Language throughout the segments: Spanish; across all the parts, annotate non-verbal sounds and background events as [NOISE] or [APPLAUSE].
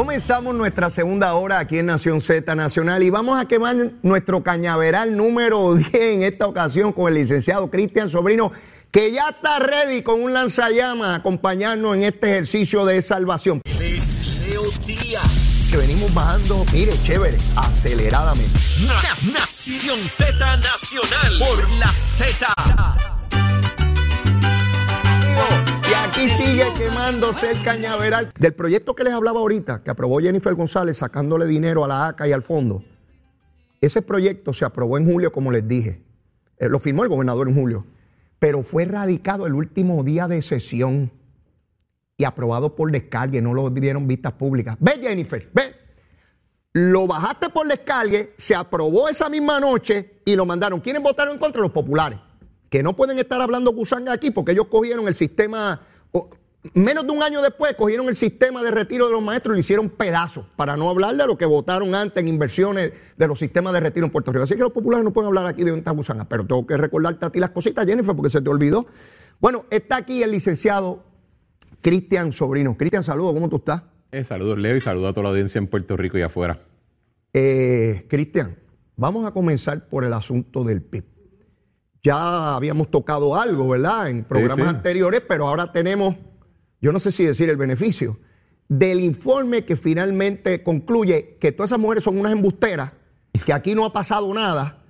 Comenzamos nuestra segunda hora aquí en Nación Z Nacional y vamos a quemar nuestro cañaveral número [LAUGHS] 10 en esta ocasión con el licenciado Cristian Sobrino, que ya está ready con un lanzallamas a acompañarnos en este ejercicio de salvación. Que venimos bajando, mire, chévere, aceleradamente. Na- Nación Z Nacional por la Z. Y aquí sigue quemándose el cañaveral. Del proyecto que les hablaba ahorita, que aprobó Jennifer González sacándole dinero a la ACA y al fondo, ese proyecto se aprobó en julio, como les dije. Eh, lo firmó el gobernador en julio. Pero fue radicado el último día de sesión y aprobado por descargue, no lo dieron vistas públicas. Ve, Jennifer, ve. Lo bajaste por descargue, se aprobó esa misma noche y lo mandaron. ¿Quiénes votaron en contra? Los populares. Que no pueden estar hablando gusanga aquí porque ellos cogieron el sistema, menos de un año después, cogieron el sistema de retiro de los maestros y lo hicieron pedazos, para no hablar de lo que votaron antes en inversiones de los sistemas de retiro en Puerto Rico. Así que los populares no pueden hablar aquí de esta gusanga, pero tengo que recordarte a ti las cositas, Jennifer, porque se te olvidó. Bueno, está aquí el licenciado Cristian Sobrino. Cristian, saludos, ¿cómo tú estás? Eh, saludos, Leo, y saludos a toda la audiencia en Puerto Rico y afuera. Eh, Cristian, vamos a comenzar por el asunto del PIB. Ya habíamos tocado algo, ¿verdad? En programas sí. anteriores, pero ahora tenemos, yo no sé si decir el beneficio, del informe que finalmente concluye que todas esas mujeres son unas embusteras, que aquí no ha pasado nada,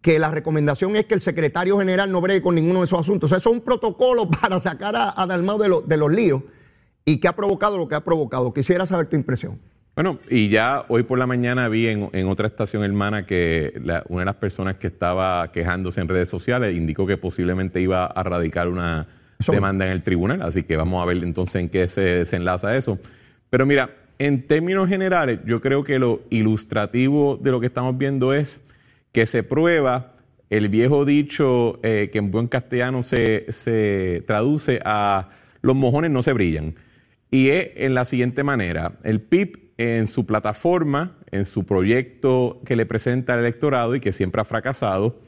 que la recomendación es que el secretario general no bregue con ninguno de esos asuntos. O sea, eso es un protocolo [LAUGHS] para sacar a, a Dalmau de, lo- de los líos y que ha provocado lo que ha provocado. Quisiera saber tu impresión. Bueno, y ya hoy por la mañana vi en, en otra estación hermana que la- una de las personas que estaba quejándose en redes sociales indicó que posiblemente iba a radicar una Eso- demanda en el tribunal, así que vamos a ver entonces en qué se desenlaza eso. Pero mira, en términos generales, yo creo que lo ilustrativo de lo que estamos viendo es que se prueba el viejo dicho eh, que en buen castellano se, se traduce a los mojones no se brillan. Y es en la siguiente manera, el PIB en su plataforma, en su proyecto que le presenta al electorado y que siempre ha fracasado,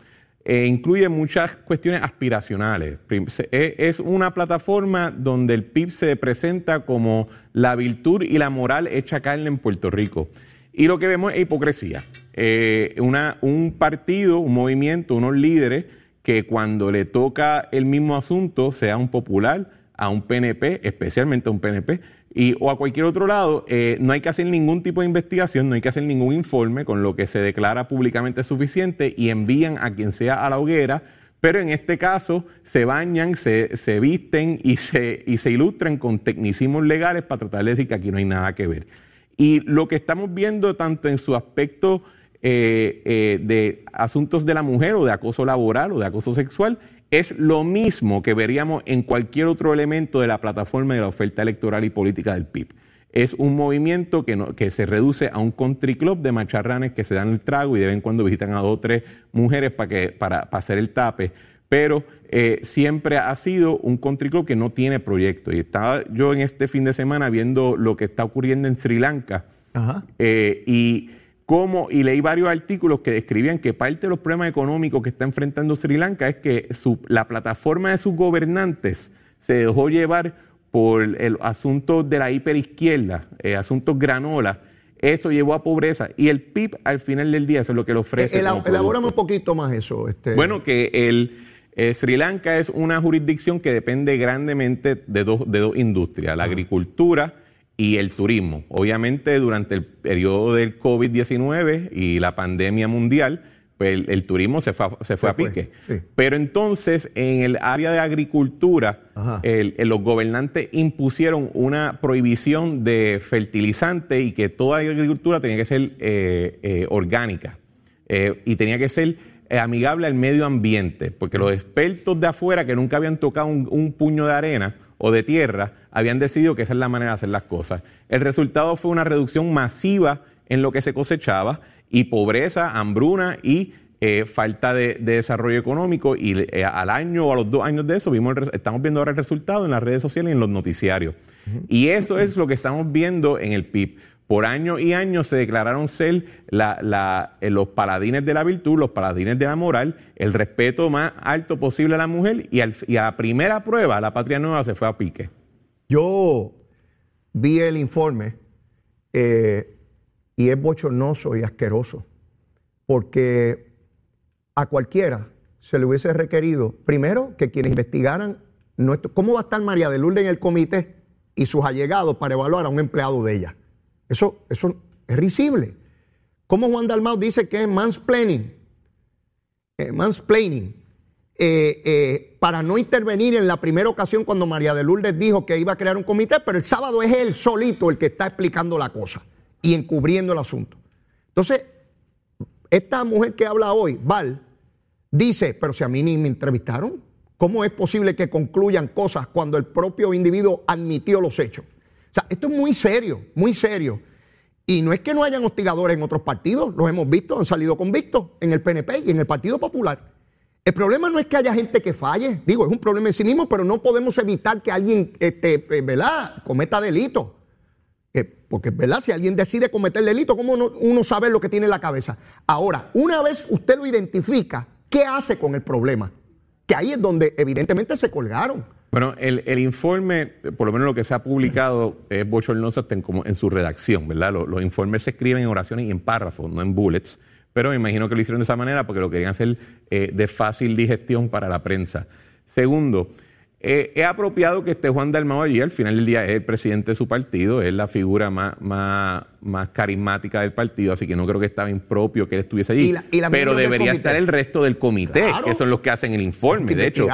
eh, incluye muchas cuestiones aspiracionales. Prim- se- e- Es una plataforma donde el PIB se presenta como la virtud y la moral hecha carne en Puerto Rico. Y lo que vemos es hipocresía. Eh, un partido, un movimiento, unos líderes que cuando le toca el mismo asunto, sea un popular, a un PNP, especialmente a un PNP, y, o a cualquier otro lado, eh, no hay que hacer ningún tipo de investigación, no hay que hacer ningún informe con lo que se declara públicamente suficiente y envían a quien sea a la hoguera, pero en este caso se bañan, se, se visten y se, y se ilustran con tecnicismos legales para tratar de decir que aquí no hay nada que ver. Y lo que estamos viendo tanto en su aspecto eh, eh, de asuntos de la mujer o de acoso laboral o de acoso sexual es lo mismo que veríamos en cualquier otro elemento de la plataforma de la oferta electoral y política del PIB. Es un movimiento que, no- que se reduce a un country club de macharranes que se dan el trago y de vez en cuando visitan a dos o tres mujeres para, que, para, para hacer el tape. Pero eh, siempre ha sido un country club que no tiene proyecto. Y estaba yo en este fin de semana viendo lo que está ocurriendo en Sri Lanka. Ajá. Eh, y cómo, y leí varios artículos que describían que parte de los problemas económicos que está enfrentando Sri Lanka es que su- la plataforma de sus gobernantes se dejó llevar por el asunto de la hiperizquierda, eh, asuntos granola. Eso llevó a pobreza. Y el PIB al final del día, eso es lo que le ofrece. Ela- como elabórame un poquito más eso. Este, Bueno, que el eh, Sri Lanka es una jurisdicción que depende grandemente de dos, de dos industrias, la agricultura y el turismo. Obviamente, durante el periodo del COVID-19 y la pandemia mundial, pues el, turismo se fue, a, se fue a pique. sí. Pero entonces, en el área de agricultura, Ajá. el- el- los gobernantes impusieron una prohibición de fertilizante y que toda agricultura tenía que ser eh, eh, orgánica eh, y tenía que ser amigable al medio ambiente, porque los expertos de afuera que nunca habían tocado un, un puño de arena o de tierra habían decidido que esa es la manera de hacer las cosas. El resultado fue una reducción masiva en lo que se cosechaba y pobreza, hambruna y eh, falta de, de desarrollo económico y eh, al año o a los dos años de eso vimos el estamos viendo ahora el resultado en las redes sociales y en los noticiarios. Y eso es lo que estamos viendo en el PIB. Por años y años se declararon ser eh, los paladines de la virtud, los paladines de la moral, el respeto más alto posible a la mujer y a la primera prueba la patria nueva se fue a pique. Yo vi el informe eh, y es bochornoso y asqueroso, porque a cualquiera se le hubiese requerido, primero, que quienes investigaran nuestro- cómo va a estar María de Lourdes en el comité y sus allegados para evaluar a un empleado de ella. Eso, eso es risible. ¿Cómo Juan Dalmau dice que es mansplaining? Eh, mansplaining. eh, eh, para no intervenir en la primera ocasión cuando María de Lourdes dijo que iba a crear un comité, pero el sábado es él solito el que está explicando la cosa y encubriendo el asunto. Entonces, esta mujer que habla hoy, Val, dice, pero si a mí ni me entrevistaron, ¿cómo es posible que concluyan cosas cuando el propio individuo admitió los hechos? Sea, esto es muy serio, muy serio. Y no es que no hayan hostigadores en otros partidos, los hemos visto, han salido convictos en el PNP y en el Partido Popular. El problema no es que haya gente que falle, digo, es un problema en sí mismo, pero no podemos evitar que alguien, este, eh, ¿verdad?, cometa delito. Eh, porque, ¿verdad? Si alguien decide cometer delito, ¿cómo no- uno sabe lo que tiene en la cabeza? Ahora, una vez usted lo identifica, ¿qué hace con el problema? Que ahí es donde evidentemente se colgaron. Bueno, el, el informe, eh, por lo menos lo que se ha publicado, es bochornoso hasta en, como en su redacción, ¿verdad? Los, los informes se escriben en oraciones y en párrafos, no en bullets, pero me imagino que lo hicieron de esa manera porque lo querían hacer eh, de fácil digestión para la prensa. Segundo, eh, es apropiado que esté Juan Dalmau allí, al final del día es el presidente de su partido, es la figura más, más, más carismática del partido, así que no creo que estaba impropio que él estuviese allí. Y la- y la pero debería estar el resto del comité, Claro. que son los que hacen el informe. De hecho,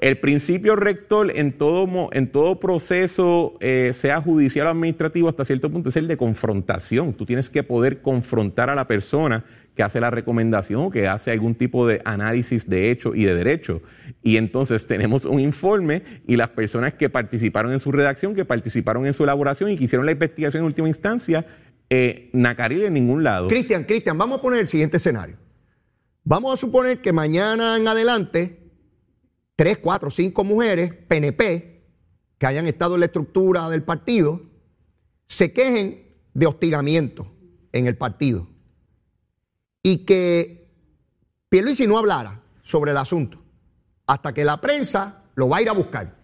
el principio rector en todo, en todo proceso, eh, sea judicial o administrativo, hasta cierto punto, es el de confrontación. Tú tienes que poder confrontar a la persona que hace la recomendación que hace algún tipo de análisis de hecho y de derecho. Y entonces tenemos un informe y las personas que participaron en su redacción, que participaron en su elaboración y que hicieron la investigación en última instancia, eh, Nacaril en ningún lado. Cristian, Cristian, vamos a poner el siguiente escenario. Vamos a suponer que mañana en adelante, tres, cuatro, cinco mujeres, PNP, que hayan estado en la estructura del partido, se quejen de hostigamiento en el partido. Y que Pierluisi no hablara sobre el asunto hasta que la prensa lo va a ir a buscar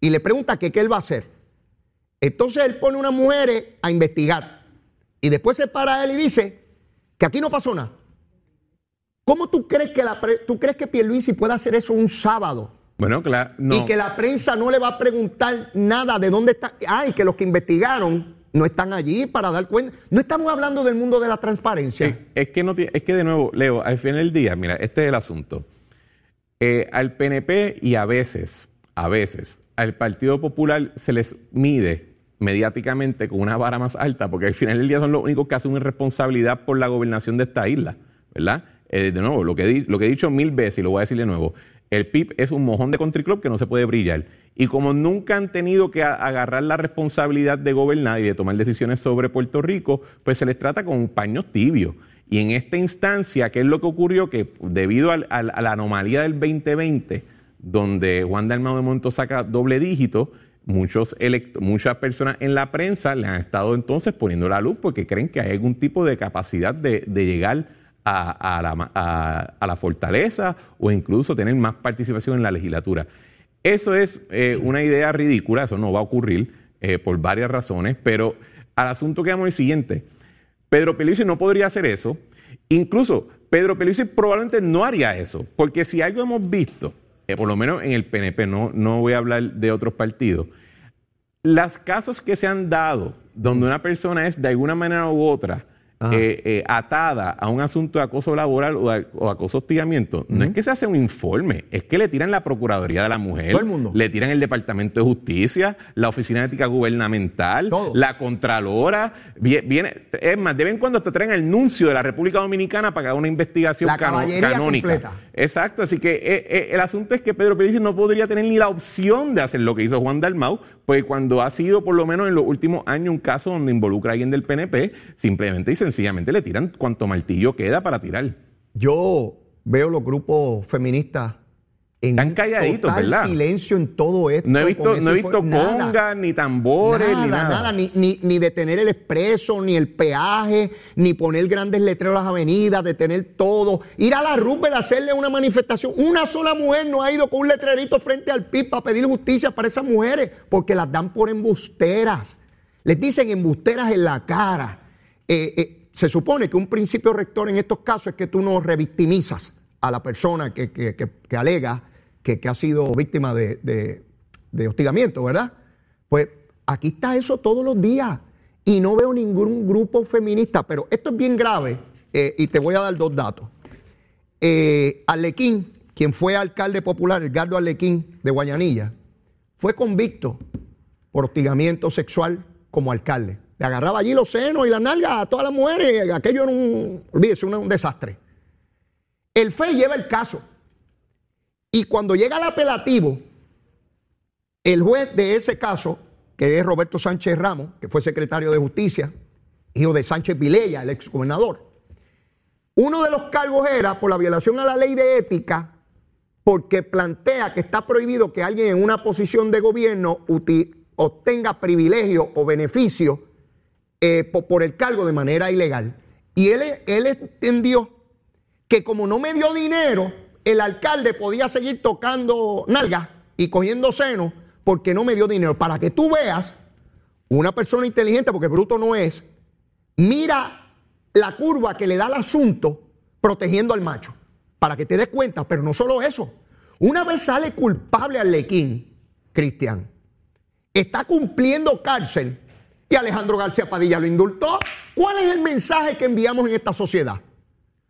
y le pregunta que qué él va a hacer. Entonces él pone unas mujeres a investigar y después se para él y dice que aquí no pasó nada. ¿Cómo tú crees que la tú crees que Pierluisi puede hacer eso un sábado? Bueno, claro, no. Y que la prensa no le va a preguntar nada de dónde está. Ah, y que los que investigaron no están allí para dar cuenta. No estamos hablando del mundo de la transparencia. Es, que no es que de nuevo, Leo, al final del día, mira, este es el asunto. Eh, al PNP y a veces, a veces, al Partido Popular se les mide mediáticamente con una vara más alta, porque al final del día son los únicos que asumen responsabilidad por la gobernación de esta isla, ¿verdad? Eh, de nuevo, lo que he dicho mil veces y lo voy a decir de nuevo, el PIB es un mojón de country club que no se puede brillar. Y como nunca han tenido que agarrar la responsabilidad de gobernar y de tomar decisiones sobre Puerto Rico, pues se les trata con paños tibios. Y en esta instancia, ¿qué es lo que ocurrió? Que debido al- a la anomalía del 2020, donde Juan Dalmau de Monto saca doble dígito, muchas personas en la prensa le han estado entonces poniendo la luz porque creen que hay algún tipo de capacidad de, de llegar a, la, fortaleza o incluso tener más participación en la legislatura. Eso es eh, una idea ridícula, eso no va a ocurrir eh, por varias razones, pero al asunto que vamos el siguiente. Pedro Pierluisi no podría hacer eso. Incluso Pedro Pierluisi probablemente no haría eso, porque si algo hemos visto, eh, por lo menos en el PNP, no, no voy a hablar de otros partidos, los casos que se han dado donde una persona es de alguna manera u otra eh, eh, atada a un asunto de acoso laboral o, o acoso hostigamiento, no es que se hace un informe, es que le tiran la Procuraduría de la Mujer, Todo el mundo. le tiran el Departamento de Justicia, la Oficina de Ética Gubernamental, Todo. la Contralora, vie- viene, es más, de vez en cuando te traen el nuncio de la República Dominicana para que haga una investigación La canónica. completa. Exacto, así que eh, eh, el asunto es que Pedro Pérez no podría tener ni la opción de hacer lo que hizo Juan Dalmau, pues cuando ha sido por lo menos en los últimos años un caso donde involucra a alguien del PNP, simplemente y sencillamente le tiran cuanto martillo queda para tirar. Yo veo los grupos feministas en Están calladitos, total ¿verdad? silencio en todo esto. No he visto, no he visto ni tambores, nada, ni nada. nada, ni, ni, ni detener el expreso, ni el peaje, ni poner grandes letreros en las avenidas, detener todo. Ir a la Rupert a hacerle una manifestación. Una sola mujer no ha ido con un letrerito frente al PIB para pedir justicia para esas mujeres, porque las dan por embusteras. Les dicen embusteras en la cara. Eh, eh, se supone que un principio rector en estos casos es que tú no revictimizas a la persona que, que- que- alega que, ha sido víctima de, de- hostigamiento, ¿verdad? Pues aquí está eso todos los días y no veo ningún grupo feminista, pero esto es bien grave eh, y te voy a dar dos datos. Eh, Arlequín, quien fue alcalde popular, Edgardo Arlequín de Guayanilla, fue convicto por hostigamiento sexual como alcalde. Le agarraba allí los senos y las nalgas a todas las mujeres. Aquello era un, olvídese, un desastre. El FEI lleva el caso. Y cuando llega el apelativo, el juez de ese caso, que es Roberto Sánchez Ramos, que fue secretario de Justicia, hijo de Sánchez Vilella, el exgobernador, uno de los cargos era por la violación a la ley de ética, porque plantea que está prohibido que alguien en una posición de gobierno obtenga privilegio o beneficio eh, po- por, el cargo de manera ilegal. Y él, él entendió que como no me dio dinero, el alcalde podía seguir tocando nalgas y cogiendo senos porque no me dio dinero. Para que tú veas, una persona inteligente, porque bruto no es, mira la curva que le da el asunto protegiendo al macho. Para que te des cuenta, pero no solo eso. Una vez sale culpable Arlequín, Cristian, está cumpliendo cárcel y Alejandro García Padilla lo indultó. ¿Cuál es el mensaje que enviamos en esta sociedad?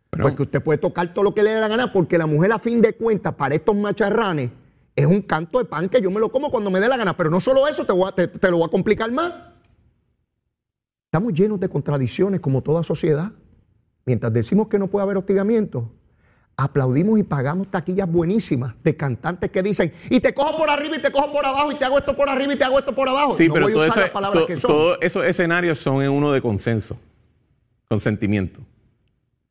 Pues que usted puede tocar todo lo que le dé la gana, porque la mujer, a fin de cuentas, para estos macharranes, es un canto de pan que yo me lo como cuando me dé la gana. Pero no solo eso, te, voy a- te- te lo voy a complicar más. Estamos llenos de contradicciones como toda sociedad. Mientras decimos que no puede haber hostigamiento, aplaudimos y pagamos taquillas buenísimas de cantantes que dicen, y te cojo por arriba y te cojo por abajo, y te hago esto por arriba y te hago esto por abajo. Sí, no pero voy a usar eso- las palabras to- que son. todos esos escenarios son en uno de consenso, consentimiento.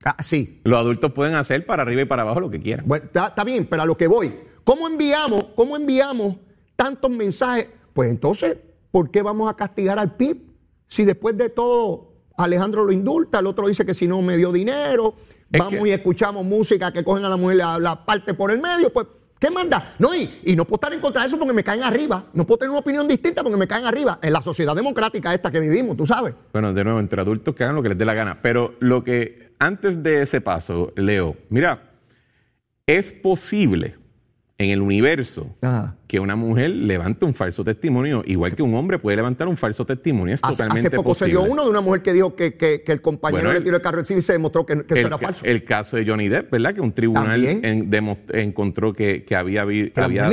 Ah, sí, Los adultos pueden hacer para arriba y para abajo lo que quieran. Bueno, está, está bien, pero a lo que voy. ¿Cómo enviamos, cómo enviamos tantos mensajes? Pues entonces, ¿por qué vamos a castigar al PIB? Si después de todo Alejandro lo indulta, el otro dice que si no me dio dinero, Es vamos que- y escuchamos música que cogen a la mujer la, la parte por el medio, pues, ¿qué manda? No, y, y no puedo estar en contra de eso porque me caen arriba. No puedo tener una opinión distinta porque me caen arriba. En la sociedad democrática esta que vivimos, tú sabes. Bueno, de nuevo, entre adultos que hagan lo que les dé la gana. Pero lo que, antes de ese paso, Leo, mira, es posible en el universo Ajá. que una mujer levante un falso testimonio, igual que un hombre puede levantar un falso testimonio. Es Hace, totalmente hace poco posible. se dio uno de una mujer que dijo que, que- que el compañero Bueno, le el- tiró el carro encima y se demostró que, que eso el, era ca- falso. el caso de Johnny Depp, ¿verdad? Que un tribunal en- encontró que, había, había-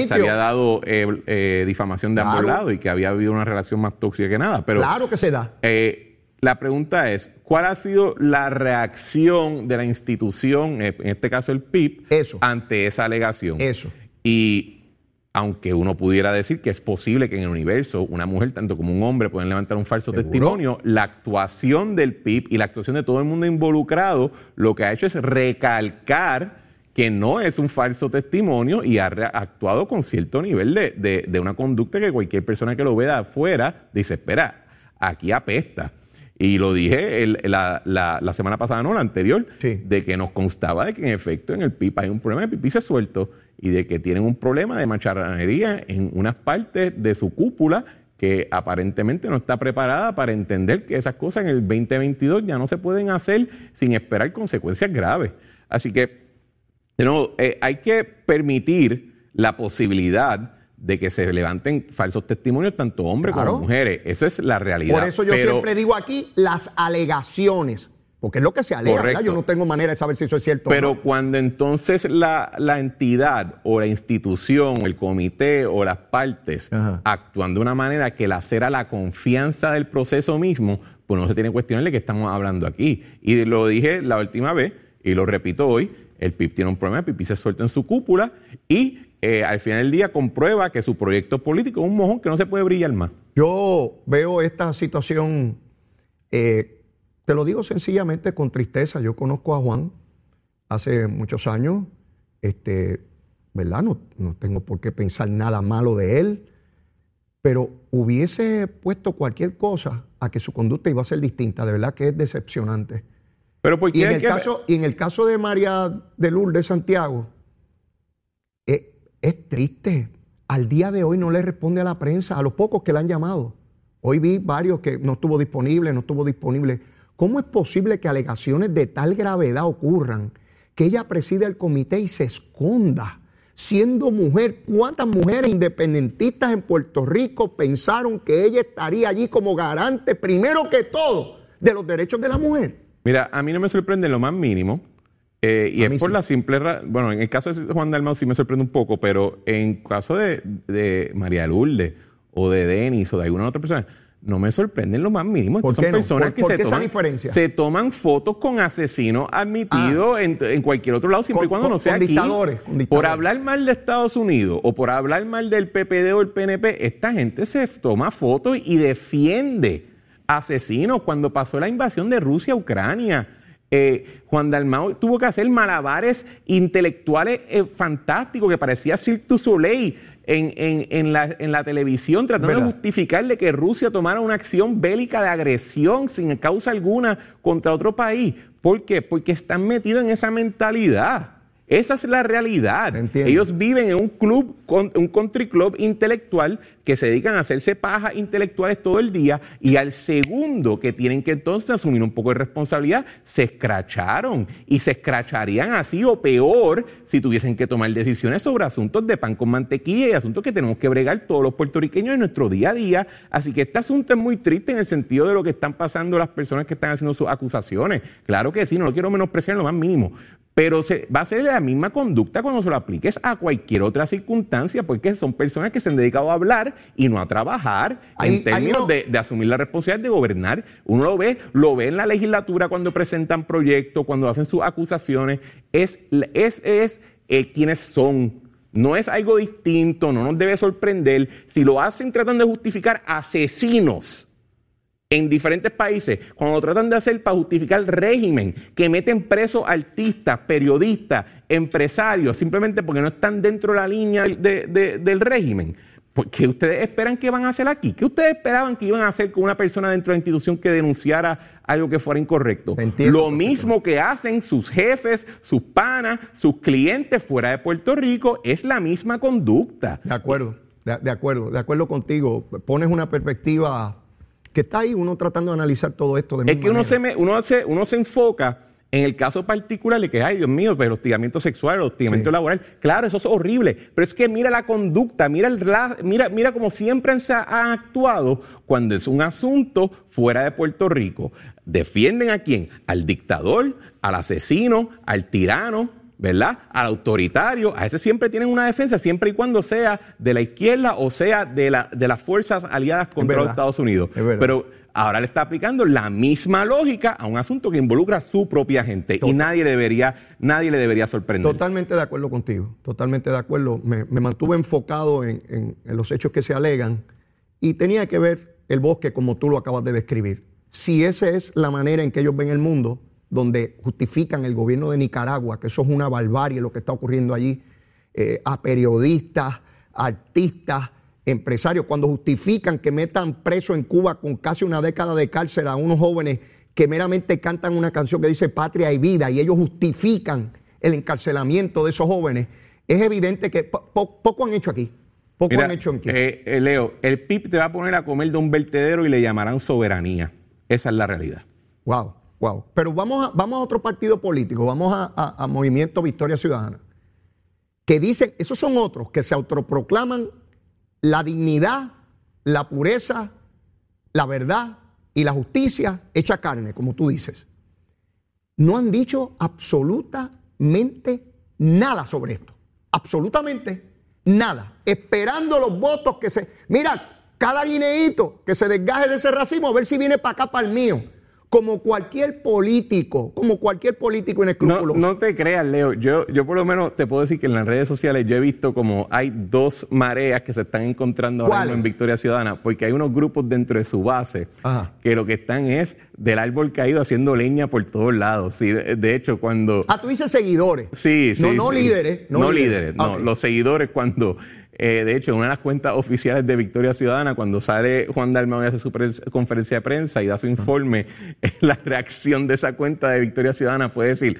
se había dado eh, eh, difamación de ambos Claro. lados y que había habido una relación más tóxica que nada. Pero claro que se da. eh, la pregunta es, ¿cuál ha sido la reacción de la institución, en este caso el PIB, Eso. ante esa alegación? Eso. Y aunque uno pudiera decir que es posible que en el universo una mujer, tanto como un hombre, pueden levantar un falso ¿Seguro? testimonio, la actuación del PIB y la actuación de todo el mundo involucrado lo que ha hecho es recalcar que no es un falso testimonio y ha actuado con cierto nivel de, de- de una conducta que cualquier persona que lo vea de afuera dice, espera, aquí apesta. Y lo dije el- la, la- la semana pasada, no, la anterior, Sí. de que nos constaba de que en efecto en el PIB hay un problema de pipí se suelto y de que tienen un problema de macharranería en unas partes de su cúpula que aparentemente no está preparada para entender que esas cosas en el 2022 ya no se pueden hacer sin esperar consecuencias graves. Así que, de nuevo, eh, hay que permitir la posibilidad de que se levanten falsos testimonios tanto hombres Claro. como mujeres. Esa es la realidad. Por eso yo Pero- siempre digo aquí las alegaciones. Porque es lo que se alega, ¿verdad? Yo no tengo manera de saber si eso es cierto. o Pero no. cuando entonces la, la entidad o la institución o el comité o las partes Ajá. actúan de una manera que lacera la confianza del proceso mismo, pues no se tiene cuestiones de qué estamos hablando aquí. Y lo dije la última vez y lo repito hoy, el PIB tiene un problema, el PIB se suelta en su cúpula y eh, al final del día comprueba que su proyecto político es un mojón que no se puede brillar más. Yo veo esta situación, eh, te lo digo sencillamente con tristeza. Yo conozco a Juan hace muchos años, este, ¿verdad? No, no tengo por qué pensar nada malo de él, pero hubiese puesto cualquier cosa a que su conducta iba a ser distinta. De verdad que es decepcionante. Pero ¿por qué Y en, el que- caso, y en el caso de María de Lourdes Santiago, es triste. Al día de hoy no le responde a la prensa, a los pocos que le han llamado. Hoy vi varios que no estuvo disponible, no estuvo disponible. ¿Cómo es posible que alegaciones de tal gravedad ocurran que ella preside el comité y se esconda? Siendo mujer, ¿cuántas mujeres independentistas en Puerto Rico pensaron que ella estaría allí como garante, primero que todo, de los derechos de la mujer? Mira, a mí no me sorprende en lo más mínimo. Eh, y A es por sí. la simple Bueno, en el caso de Juan Dalmau sí me sorprende un poco, pero en caso de, de María Lourdes o de Denis o de alguna otra persona, no me sorprende en lo más mínimo. ¿Por Estas qué son no? personas ¿Por- que por se, qué esa toman, diferencia? Ah. se toman fotos con asesinos admitidos en, en cualquier otro lado, siempre Con- y cuando con- no sea con aquí. dictadores, con Por hablar mal de Estados Unidos o por hablar mal del PPD o el PNP, esta gente se toma fotos y defiende asesinos cuando pasó la invasión de Rusia a Ucrania. Eh, Juan Dalmau tuvo que hacer malabares intelectuales eh, fantásticos que parecía Cirque du Soleil en, en- en la, en la televisión tratando de justificarle que Rusia tomara una acción bélica de agresión sin causa alguna contra otro país. ¿Por qué? Porque están metidos en esa mentalidad. Esa es la realidad. Entiendo. Ellos viven en un club, un country club intelectual que se dedican a hacerse pajas intelectuales todo el día y al segundo que tienen que entonces asumir un poco de responsabilidad, se escracharon y se escracharían así o peor si tuviesen que tomar decisiones sobre asuntos de pan con mantequilla y asuntos que tenemos que bregar todos los puertorriqueños en nuestro día a día. Así que este asunto es muy triste en el sentido de lo que están pasando las personas que están haciendo sus acusaciones. Claro que sí, no lo quiero menospreciar en lo más mínimo. Pero se- va a ser la misma conducta cuando se lo apliques a cualquier otra circunstancia, porque son personas que se han dedicado a hablar y no a trabajar Ahí- en términos no- de, de asumir la responsabilidad de gobernar. Uno lo ve, lo ve en la legislatura cuando presentan proyectos, cuando hacen sus acusaciones. Es, es, es eh, quienes son. No es algo distinto, no nos debe sorprender. Si lo hacen tratando de justificar asesinos en diferentes países, cuando tratan de hacer para justificar el régimen, que meten presos artistas, periodistas, empresarios, simplemente porque no están dentro de la línea de- de- del régimen. Pues, ¿Qué ustedes esperan que van a hacer aquí? ¿Qué ustedes esperaban que iban a hacer con una persona dentro de la institución que denunciara algo que fuera incorrecto? Entiendo Lo mismo que hacen sus jefes, sus panas, sus clientes fuera de Puerto Rico, es la misma conducta. De acuerdo, de, de acuerdo, de acuerdo contigo. Pones una perspectiva que está ahí, uno tratando de analizar todo esto de Es que uno se, me- uno, se, uno se enfoca en el caso particular de que, ay, Dios mío, pero el hostigamiento sexual, el hostigamiento Sí. laboral. Claro, eso es horrible. Pero es que mira la conducta, mira, el, ra- mira, mira cómo siempre se ha- han actuado cuando es un asunto fuera de Puerto Rico. Defienden a quién? Al dictador, al asesino, al tirano. ¿Verdad? Al autoritario, a ese siempre tienen una defensa, siempre y cuando sea de la izquierda o sea de, la, de las fuerzas aliadas contra los. Estados Unidos. Es. Pero ahora le está aplicando la misma lógica a un asunto que involucra a su propia gente y nadie le debería, nadie le debería sorprender. Totalmente de acuerdo contigo, totalmente de acuerdo. Me, me mantuve enfocado en, en- en los hechos que se alegan y tenía que ver el bosque como tú lo acabas de describir. Si esa es la manera en que ellos ven el mundo, donde justifican el gobierno de Nicaragua, que eso es una barbarie lo que está ocurriendo allí, eh, a periodistas, artistas, empresarios, cuando justifican que metan preso en Cuba con casi una década de cárcel a unos jóvenes que meramente cantan una canción que dice patria y vida y ellos justifican el encarcelamiento de esos jóvenes, es evidente que po- po- poco han hecho aquí. Poco Mira, han hecho aquí. eh, eh, Leo, el PIB te va a poner a comer de un vertedero y le llamarán soberanía. Esa es la realidad. Wow, Pero vamos a, vamos a otro partido político, vamos a, a- Movimiento Victoria Ciudadana, que dicen, esos son otros que se autoproclaman la dignidad, la pureza, la verdad y la justicia hecha carne, como tú dices. no han dicho absolutamente nada sobre esto. Absolutamente nada. Esperando los votos que se... Mira, cada guineíto que se desgaje de ese racismo a ver si viene para acá, para el mío como cualquier político, como cualquier político inescrupuloso. No, no te creas, Leo. Yo, yo por lo menos te puedo decir que en las redes sociales yo he visto como hay dos mareas que se están encontrando ahora mismo en Victoria Ciudadana, porque hay unos grupos dentro de su base que lo que están es del árbol caído haciendo leña por todos lados. Sí, de hecho, cuando... Ah, tú dices seguidores. Sí, sí. No, no líderes. No, líderes, no. Los seguidores cuando eh, de hecho, en una de las cuentas oficiales de Victoria Ciudadana, cuando sale Juan Dalmau y hace su conferencia de prensa y da su informe, [LAUGHS] la reacción de esa cuenta de Victoria Ciudadana fue decir,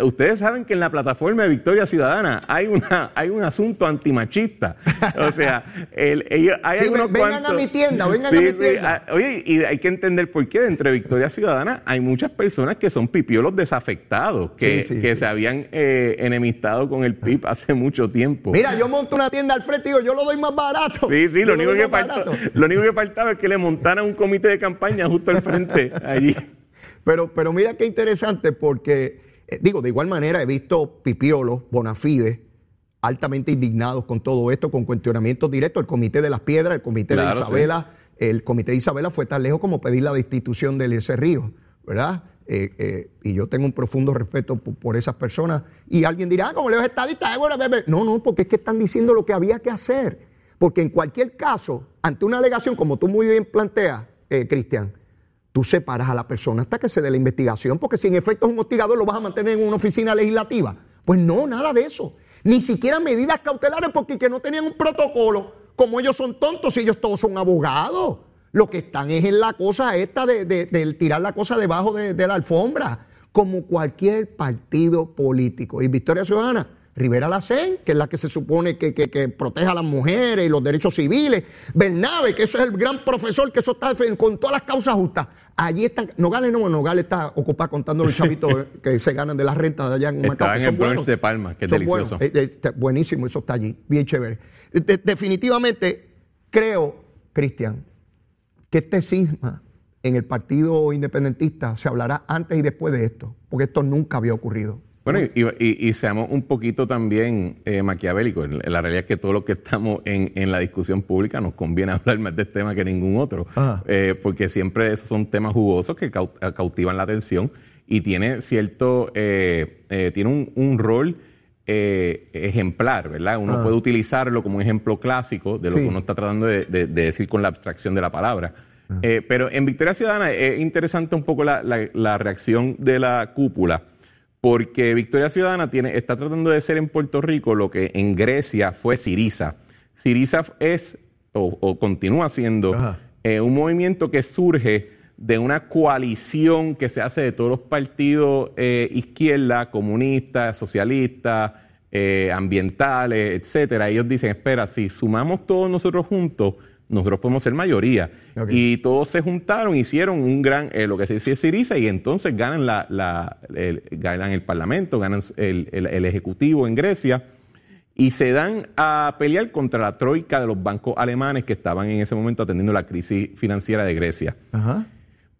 ustedes saben que en la plataforma de Victoria Ciudadana hay una hay un asunto antimachista. O sea, el, ellos, hay sí, vengan a mi tienda, [LAUGHS] vengan a mi tienda. Ah, oye, y hay que entender por qué dentro de Victoria Ciudadana hay muchas personas que son pipiolos desafectados, que, que se habían eh, enemistado con el PIB hace mucho tiempo. Mira, yo monto una tienda al frente digo, yo lo doy más barato. Sí, sí, lo único, que lo único que faltaba es que le montaran un comité de campaña justo al frente, [LAUGHS] allí. Pero, pero mira qué interesante, porque, eh, digo, de igual manera he visto pipiolos, bonafides, altamente indignados con todo esto, con cuestionamientos directos. El Comité de las Piedras, el Comité de Isabela, el Comité de Isabela fue tan lejos como pedir la destitución de ese río, ¿verdad? Eh, eh, y yo tengo un profundo respeto por, esas personas. Y alguien dirá, ah, como los estadistas, bueno, bebé. No, no, porque es que están diciendo lo que había que hacer. Porque en cualquier caso, ante una alegación, como tú muy bien planteas, eh, Cristian, tú separas a la persona hasta que se dé la investigación, porque si en efecto es un hostigador, lo vas a mantener en una oficina legislativa. Pues no, nada de eso. Ni siquiera medidas cautelares, porque que no tenían un protocolo. Como ellos son tontos y ellos todos son abogados. Lo que están es en la cosa esta de, tirar la cosa debajo de, la alfombra, como cualquier partido político. Y Victoria Ciudadana, Rivera Lacén, que es la que se supone que, que, protege a las mujeres y los derechos civiles, Bernabe, que eso es el gran profesor, que eso está con todas las causas justas. Allí están, Nogales no, Nogales está ocupado contando los chavitos que se ganan de las rentas de allá en Macao. Está en el Bronx de Palma, que es delicioso. Eh, eh, buenísimo, eso está allí, bien chévere. definitivamente creo, Cristian, que este cisma en el Partido Independentista se hablará antes y después de esto, porque esto nunca había ocurrido. Bueno, y, seamos un poquito también eh, maquiavélicos. La realidad es que todos los que estamos en, la discusión pública nos conviene [LAUGHS] hablar más de este tema que ningún otro, eh, porque siempre esos son temas jugosos que cautivan la atención y tiene cierto, eh, tiene un, rol ejemplar, ¿verdad? Uno puede utilizarlo como un ejemplo clásico de lo que uno está tratando de, decir con la abstracción de la palabra. pero en Victoria Ciudadana es interesante un poco la, la reacción de la cúpula porque Victoria Ciudadana tiene, está tratando de ser en Puerto Rico lo que en Grecia fue Siriza. Siriza es, o, continúa siendo, eh, un movimiento que surge de una coalición que se hace de todos los partidos eh, izquierda, comunistas, socialistas, eh, ambientales, etcétera. Ellos dicen, espera, si sumamos todos nosotros juntos, nosotros podemos ser mayoría. Y todos se juntaron, hicieron un gran, eh, lo que se dice Siriza, y entonces ganan, la, el, ganan el Parlamento, ganan el, Ejecutivo en Grecia, y se dan a pelear contra la troika de los bancos alemanes que estaban en ese momento atendiendo la crisis financiera de Grecia.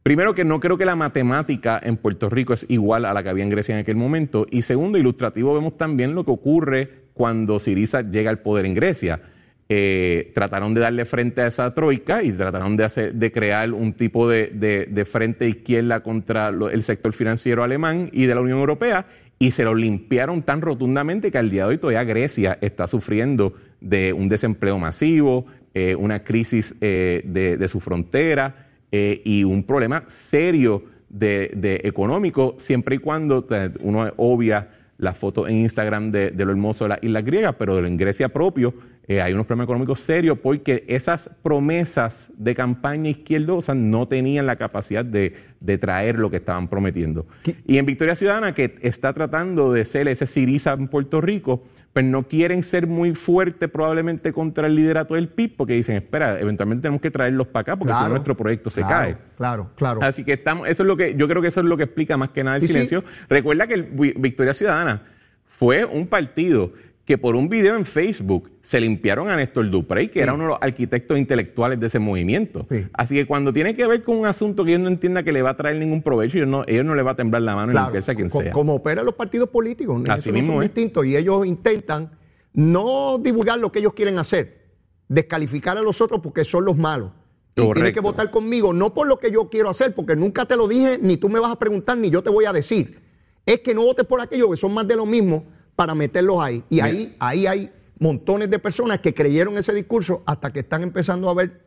Primero que no creo que la matemática en Puerto Rico es igual a la que había en Grecia en aquel momento. Y segundo, ilustrativo, vemos también lo que ocurre cuando Siriza llega al poder en Grecia eh, trataron de darle frente a esa troika y trataron de, de crear un tipo de, frente izquierda contra el sector financiero alemán y de la Unión Europea y se lo limpiaron tan rotundamente que al día de hoy todavía Grecia está sufriendo de un desempleo masivo, eh, una crisis eh, de, su frontera y un problema serio de, económico siempre y cuando uno obvia la foto en Instagram de, lo hermoso de las islas griegas, pero en Grecia propio eh, hay unos problemas económicos serios porque esas promesas de campaña izquierdosa no tenían la capacidad de, traer lo que estaban prometiendo. Y en Victoria Ciudadana, que está tratando de ser ese Siriza en Puerto Rico, pues no quieren ser muy fuertes probablemente contra el liderato del PIB porque dicen, espera, eventualmente tenemos que traerlos para acá porque si no nuestro proyecto se cae. Claro, claro. Así que estamos, eso es lo que, yo creo que eso es lo que explica más que nada el silencio. Recuerda que Victoria Ciudadana fue un partido que por un video en Facebook se limpiaron a Néstor Duprey, que era uno de los arquitectos intelectuales de ese movimiento. Sí. Así que cuando tiene que ver con un asunto que ellos no entienda que le va a traer ningún provecho, ellos no, ellos no le va a temblar la mano Claro, limpiarse a quien sea. Como operan los partidos políticos. en Así mismo son es. distintos y ellos intentan no divulgar lo que ellos quieren hacer, descalificar a los otros porque son los malos. Y tienes que votar conmigo, no por lo que yo quiero hacer, porque nunca te lo dije, ni tú me vas a preguntar, ni yo te voy a decir. Es que no votes por aquellos que son más de lo mismo para meterlos ahí. Y ahí, ahí hay montones de personas que creyeron ese discurso hasta que están empezando a ver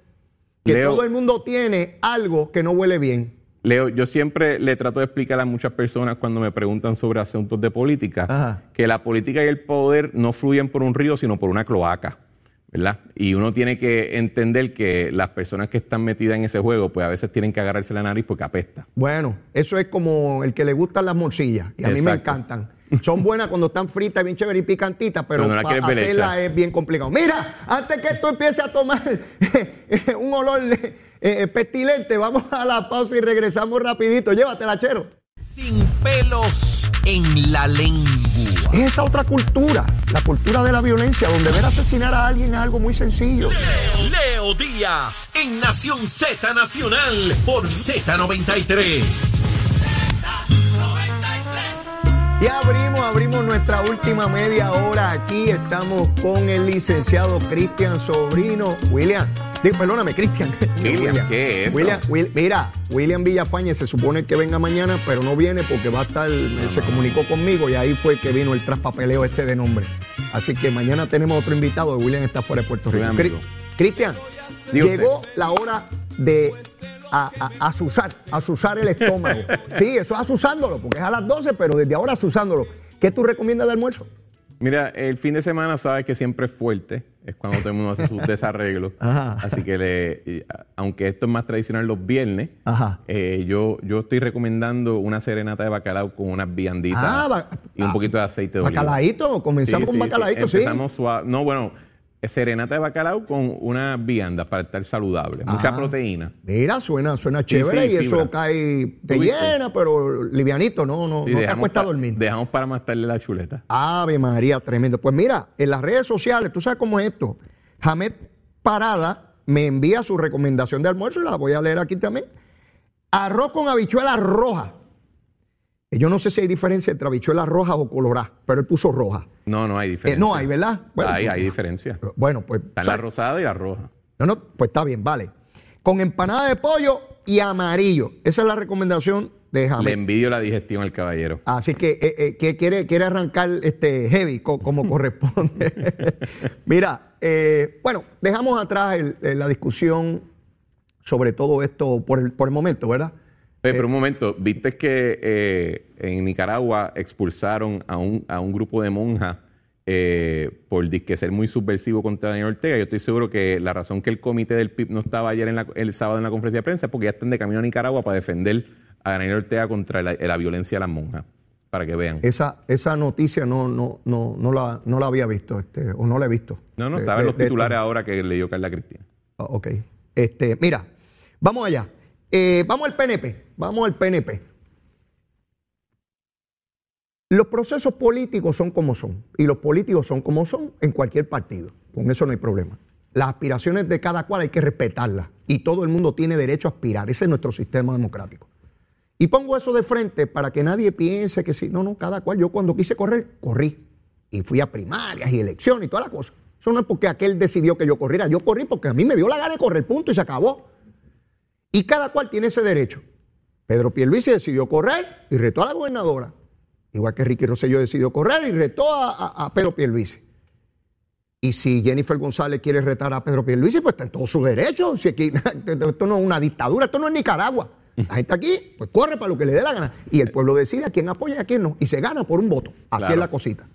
que Leo- todo el mundo tiene algo que no huele bien. Leo, yo siempre le trato de explicar a muchas personas cuando me preguntan sobre asuntos de política Ajá. que la política y el poder no fluyen por un río, sino por una cloaca, ¿verdad? Y uno tiene que entender que las personas que están metidas en ese juego, pues a veces tienen que agarrarse la nariz porque apesta. Bueno, eso es como el que le gustan las morcillas. Y a mí me encantan. Son buenas cuando están fritas, bien chéveres y picantitas, pero Pero no para hacerlas hecha. es bien complicado. Mira, antes que esto empiece a tomar [LAUGHS] un olor eh, pestilente, vamos a la pausa y regresamos rapidito. Llévatela, chero. Sin pelos en la lengua. Es esa otra cultura, la cultura de la violencia, donde ver asesinar a alguien es algo muy sencillo. Leo Díaz en Nación Z Nacional por Z93. Y abrimos, abrimos nuestra última media hora aquí. Estamos con el licenciado Cristian Sobrino. William, digo, perdóname, Cristian. [LAUGHS] William, ¿qué es eso? William, Will- mira, William Villafañe se supone que venga mañana, pero no viene porque va a estar, se comunicó conmigo y ahí fue que vino el traspapeleo este de nombre. Así que mañana tenemos otro invitado. William está fuera de Puerto Rico. Cristian, llegó la hora de a, a, asusar, asusar el estómago. Sí, eso es asusándolo, porque es a las 12, pero desde ahora asusándolo. ¿Qué tú recomiendas de almuerzo? Mira, el fin de semana sabes que siempre es fuerte, es cuando todo el mundo hace sus [LAUGHS] desarreglos. Ajá. Así que, le- a- aunque esto es más tradicional los viernes, Ajá. eh, yo, yo estoy recomendando una serenata de bacalao con unas vianditas Ah, y un poquito de aceite de oliva. Bacalaíto, comenzamos con bacalaíto, sí. Empezamos suave. No, bueno, serenata de bacalao con unas viandas para estar saludable. Mucha proteína. Mira, suena, suena chévere sí, y eso cae, te llena, pero livianito, no, no, no te dejamos acuesta a pa- dormir. Dejamos para más tarde la chuleta. Ave María, tremendo. Pues mira, en las redes sociales, tú sabes cómo es esto. Hamed Parada me envía su recomendación de almuerzo y la voy a leer aquí también. Arroz con habichuelas rojas. Yo no sé si hay diferencia entre habichuelas rojas o coloradas, pero él puso roja. No, no hay Eh, diferencia. no hay, ¿verdad? Bueno, hay, pues- hay diferencia. Bueno, pues. Está o sea, la rosada y la roja. No, no, pues está bien, vale. Con empanada de pollo y amarillo. Esa es la recomendación de Le Hamed. envidio la digestión al caballero. Así que, eh, eh, que quiere, quiere arrancar este heavy co- como [LAUGHS] corresponde. Mira, eh, bueno, dejamos atrás el- eh, la discusión sobre todo esto por el, por el momento, ¿verdad? Oye, pero un momento, ¿viste que eh, en Nicaragua expulsaron a un, a un grupo de monjas eh, por disque ser muy subversivo contra Daniel Ortega? Yo estoy seguro que la razón que el comité del PIB no estaba ayer en la- el sábado en la conferencia de prensa es porque ya están de camino a Nicaragua para defender a Daniel Ortega contra la, la violencia de las monjas, para que vean. Esa, esa noticia no, no, no, no, la, no la había visto, este, o no la he visto. No, no, estaba en los de esto. titulares ahora que leyó Carla Cristina. Ah, Ok. Este, mira, vamos allá. Eh, vamos al PNP. Vamos al PNP. Los procesos políticos son como son. Y los políticos son como son en cualquier partido. Con eso no hay problema. Las aspiraciones de cada cual hay que respetarlas. Y todo el mundo tiene derecho a aspirar. Ese es nuestro sistema democrático. Y pongo eso de frente para que nadie piense que sí. No, no, cada cual. Yo cuando quise correr, corrí. Y fui a primarias y elecciones y toda la cosa. Eso no es porque aquel decidió que yo corriera. Yo corrí porque a mí me dio la gana de correr, punto, y se acabó. Y cada cual tiene ese derecho. Pedro Pierluisi decidió correr y retó a la gobernadora. Igual que Ricky Rosselló decidió correr y retó a, a- a Pedro Pierluisi. Y si Jennifer González quiere retar a Pedro Pierluisi, pues está en todo su derecho. Si aquí, [LAUGHS] esto no es una dictadura, esto no es Nicaragua. La gente aquí, pues corre para lo que le dé la gana. Y el pueblo decide a quién apoya y a quién no. Y se gana por un voto. Así Claro. es la cosita.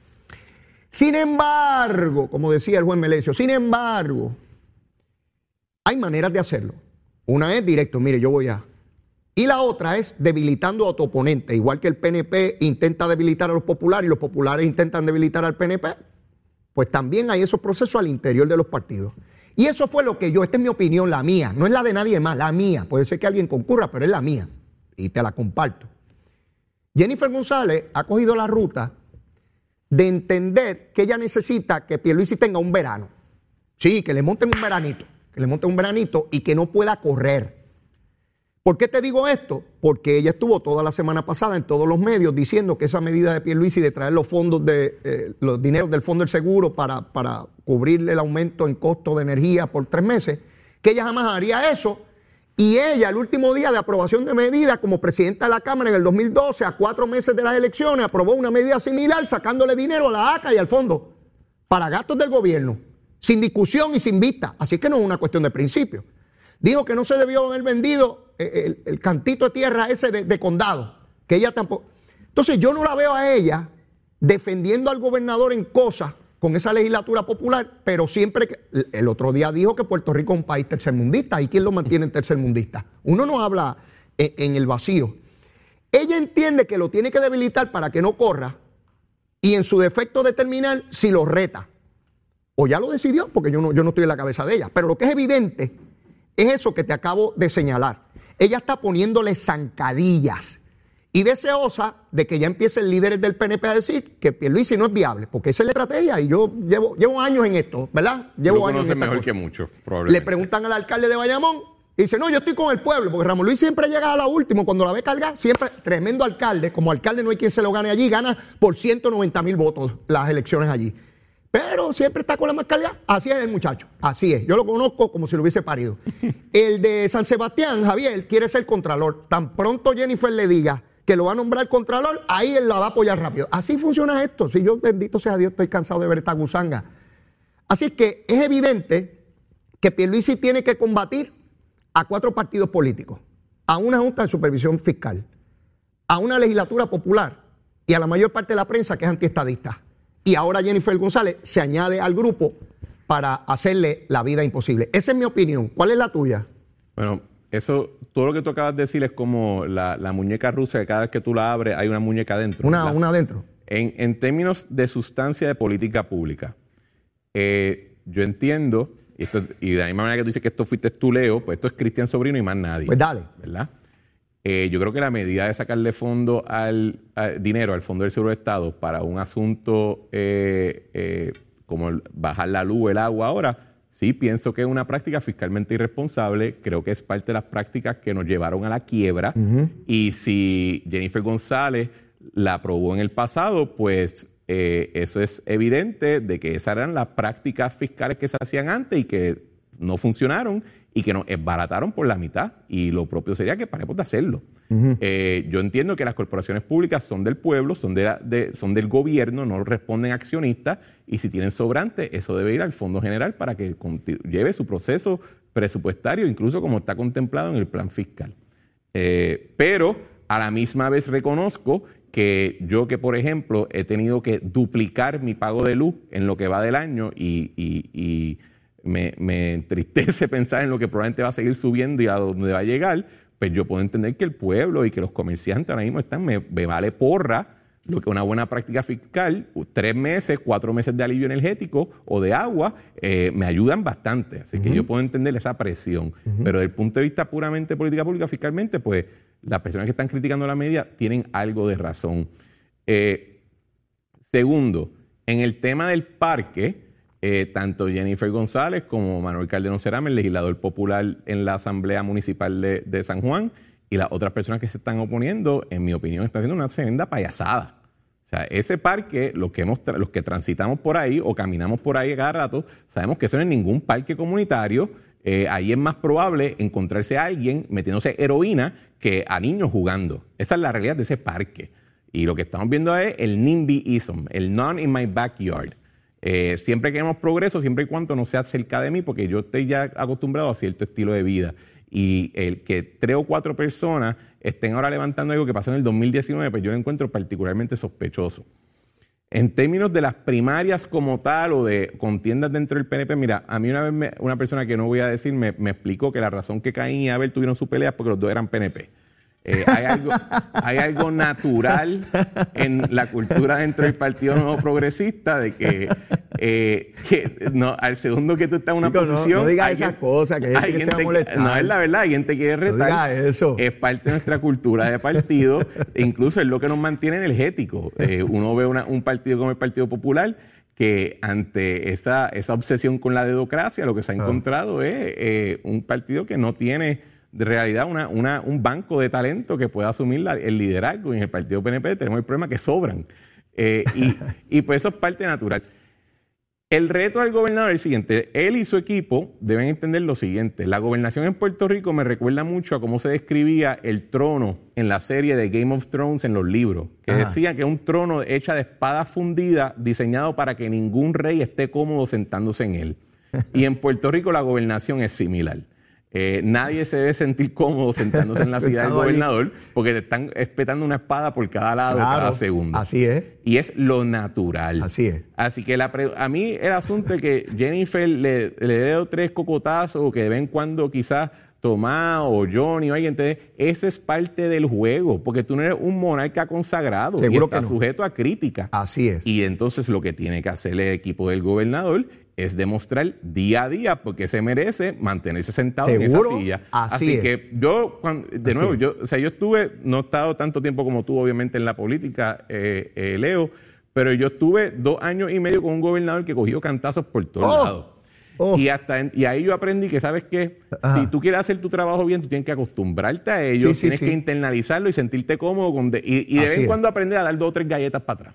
Sin embargo, como decía el juez Melesio, sin embargo, hay maneras de hacerlo. Una es directo, mire, yo voy a. Y la otra es debilitando a tu oponente, igual que el PNP intenta debilitar a los populares y los populares intentan debilitar al PNP. Pues también hay esos procesos al interior de los partidos. Y eso fue lo que yo, esta es mi opinión, la mía, no es la de nadie más, la mía. Puede ser que alguien concurra, pero es la mía. Y te la comparto. Jennifer González ha cogido la ruta de entender que ella necesita que Pierluisi tenga un verano. Sí, que le monten un veranito, que le monten un veranito y que no pueda correr. ¿Por qué te digo esto? Porque ella estuvo toda la semana pasada en todos los medios diciendo que esa medida de Pierluisi de traer los fondos de eh, los dineros del fondo del seguro para, para cubrirle el aumento en costo de energía por tres meses, que ella jamás haría eso. Y ella, el último día de aprobación de medida como presidenta de la Cámara en el 2012, a cuatro meses de las elecciones, aprobó una medida similar sacándole dinero a la ACA y al fondo para gastos del gobierno, sin discusión y sin vista. Así que no es una cuestión de principio. Dijo que no se debió haber vendido el, cantito de tierra ese de, condado, que ella tampoco. Entonces yo no la veo a ella defendiendo al gobernador en cosas con esa legislatura popular, pero siempre que. El otro día dijo que Puerto Rico es un país tercermundista. ¿Y quién lo mantiene en tercermundista? Uno no habla en, en, el vacío. Ella entiende que lo tiene que debilitar para que no corra y en su defecto determinar si lo reta. O ya lo decidió, porque yo no, yo no estoy en la cabeza de ella. Pero lo que es evidente es eso que te acabo de señalar ella está poniéndole zancadillas y deseosa de que ya empiecen líderes del PNP a decir que Pierluisi no es viable, porque esa es la estrategia y yo llevo, llevo años en esto, ¿verdad? Llevo años en mejor que mucho, Le preguntan al alcalde de Bayamón y dice, no, yo estoy con el pueblo, porque Ramón Luis siempre llega a la última, cuando la ve cargar, siempre, tremendo alcalde, como alcalde no hay quien se lo gane allí, gana por 190 mil votos las elecciones allí. Pero siempre está con la mascarilla. Así es el muchacho. Así es. Yo lo conozco como si lo hubiese parido. [LAUGHS] El de San Sebastián, Javier, quiere ser contralor. Tan pronto Jennifer le diga que lo va a nombrar contralor, ahí él la va a apoyar rápido. Así funciona esto. Si yo, bendito sea Dios, estoy cansado de ver esta gusanga. Así que es evidente que Pierluisi tiene que combatir a cuatro partidos políticos, a una Junta de Supervisión Fiscal, a una legislatura popular y a la mayor parte de la prensa que es antiestadista y ahora Jennifer González se añade al grupo para hacerle la vida imposible. Esa es mi opinión. ¿Cuál es la tuya? Bueno, eso, todo lo que tú acabas de decir es como la, muñeca rusa que cada vez que tú la abres hay una muñeca adentro. Una, una adentro. En, términos de sustancia de política pública, eh, yo entiendo, y, y, de la misma manera que tú dices que esto fuiste tú, Leo, pues esto es Cristian Sobrino y más nadie. Pues dale. ¿Verdad? Eh, yo creo que la medida de sacarle fondo al, dinero al Fondo del Seguro de Estado para un asunto eh, eh, como bajar la luz, el agua ahora, sí pienso que es una práctica fiscalmente irresponsable. Creo que es parte de las prácticas que nos llevaron a la quiebra. Y si Jennifer González la aprobó en el pasado, pues eso es evidente de que esas eran las prácticas fiscales que se hacían antes y que no funcionaron y que nos esbarataron por la mitad. Y lo propio sería que paremos de hacerlo. Eh, yo entiendo que las corporaciones públicas son del pueblo, son, de, son del gobierno, no responden accionistas y si tienen sobrante, eso debe ir al Fondo General para que lleve su proceso presupuestario, incluso como está contemplado en el plan fiscal. Eh, pero a la misma vez reconozco que yo que, por ejemplo, he tenido que duplicar mi pago de luz en lo que va del año y me, entristece [LAUGHS] pensar en lo que probablemente va a seguir subiendo y a dónde va a llegar, pues yo puedo entender que el pueblo y que los comerciantes ahora mismo están, me, vale porra lo que una buena práctica fiscal, tres meses, cuatro meses de alivio energético o de agua, eh, me ayudan bastante. Así que yo puedo entender esa presión. Pero desde el punto de vista puramente política pública fiscalmente, pues las personas que están criticando la medida tienen algo de razón. Eh, segundo, en el tema del parque, eh, tanto Jennifer González como Manuel Calderón Cerame, el legislador popular en la Asamblea Municipal de, San Juan, y las otras personas que se están oponiendo, en mi opinión, están haciendo una senda payasada. O sea, ese parque, los que, hemos, los que transitamos por ahí o caminamos por ahí cada rato, sabemos que eso no es ningún parque comunitario. Eh, ahí es más probable encontrarse a alguien metiéndose heroína que a niños jugando. Esa es la realidad de ese parque. Y lo que estamos viendo es el NIMBYism, el non in my backyard. Eh, siempre queremos progreso, siempre y cuando no sea cerca de mí, porque yo estoy ya acostumbrado a cierto estilo de vida. Y el que tres o cuatro personas estén ahora levantando algo que pasó en el 2019, pues yo lo encuentro particularmente sospechoso. En términos de las primarias como tal o de contiendas dentro del PNP, mira, a mí una vez una persona que no voy a decir me, me, explicó que la razón que Caín y Abel tuvieron su pelea es porque los dos eran PNP. Eh, hay, algo, hay algo natural en la cultura dentro del Partido Nuevo Progresista de que eh, que no, al segundo que tú estás en una posición. no digas esas cosas, que hay gente que se va a. No, es la verdad, alguien te quiere retar. eso. Es parte de nuestra cultura de partido, e incluso es lo que nos mantiene energéticos. Eh, uno ve una- un partido como el Partido Popular que ante esa, esa obsesión con la dedocracia, lo que se Ah. ha encontrado es eh, un partido que no tiene de realidad una, una- un banco de talento que pueda asumir la- el liderazgo. Y en el partido PNP tenemos el problema que sobran. Eh, y, [LAUGHS] y pues eso es parte natural. El reto del gobernador es el siguiente. Él y su equipo deben entender lo siguiente. La gobernación en Puerto Rico me recuerda mucho a cómo se describía el trono en la serie de Game of Thrones en los libros, que Ajá. decía que es un trono hecha de espada fundida, diseñado para que ningún rey esté cómodo sentándose en él. [LAUGHS] Y en Puerto Rico la gobernación es similar. Eh, nadie se debe sentir cómodo sentándose en la [LAUGHS] silla del gobernador porque te están espetando una espada por cada lado, cada segundo. así es. Y es lo natural. Así es. Así que la a mí el asunto de que Jennifer le, le dé tres cocotazos o que de vez en cuando quizás Tomás o Johnny o alguien te ese es parte del juego, porque tú no eres un monarca consagrado Seguro y estás que no. sujeto a crítica. Así es. Y entonces lo que tiene que hacer el equipo del gobernador es demostrar día a día porque se merece mantenerse sentado en esa silla. así es. que yo, cuando- de Así nuevo, yo, o sea, yo estuve, no he estado tanto tiempo como tú, obviamente, en la política, eh, eh, Leo, pero yo estuve dos años y medio con un gobernador que cogió cantazos por todos Oh, lados. oh. Y, hasta en- y ahí yo aprendí que, ¿sabes qué? Ajá. Si tú quieres hacer tu trabajo bien, tú tienes que acostumbrarte a ello, Sí, sí, tienes sí. que internalizarlo y sentirte cómodo con de- y, y de Así vez en cuando aprender a dar dos o tres galletas para atrás.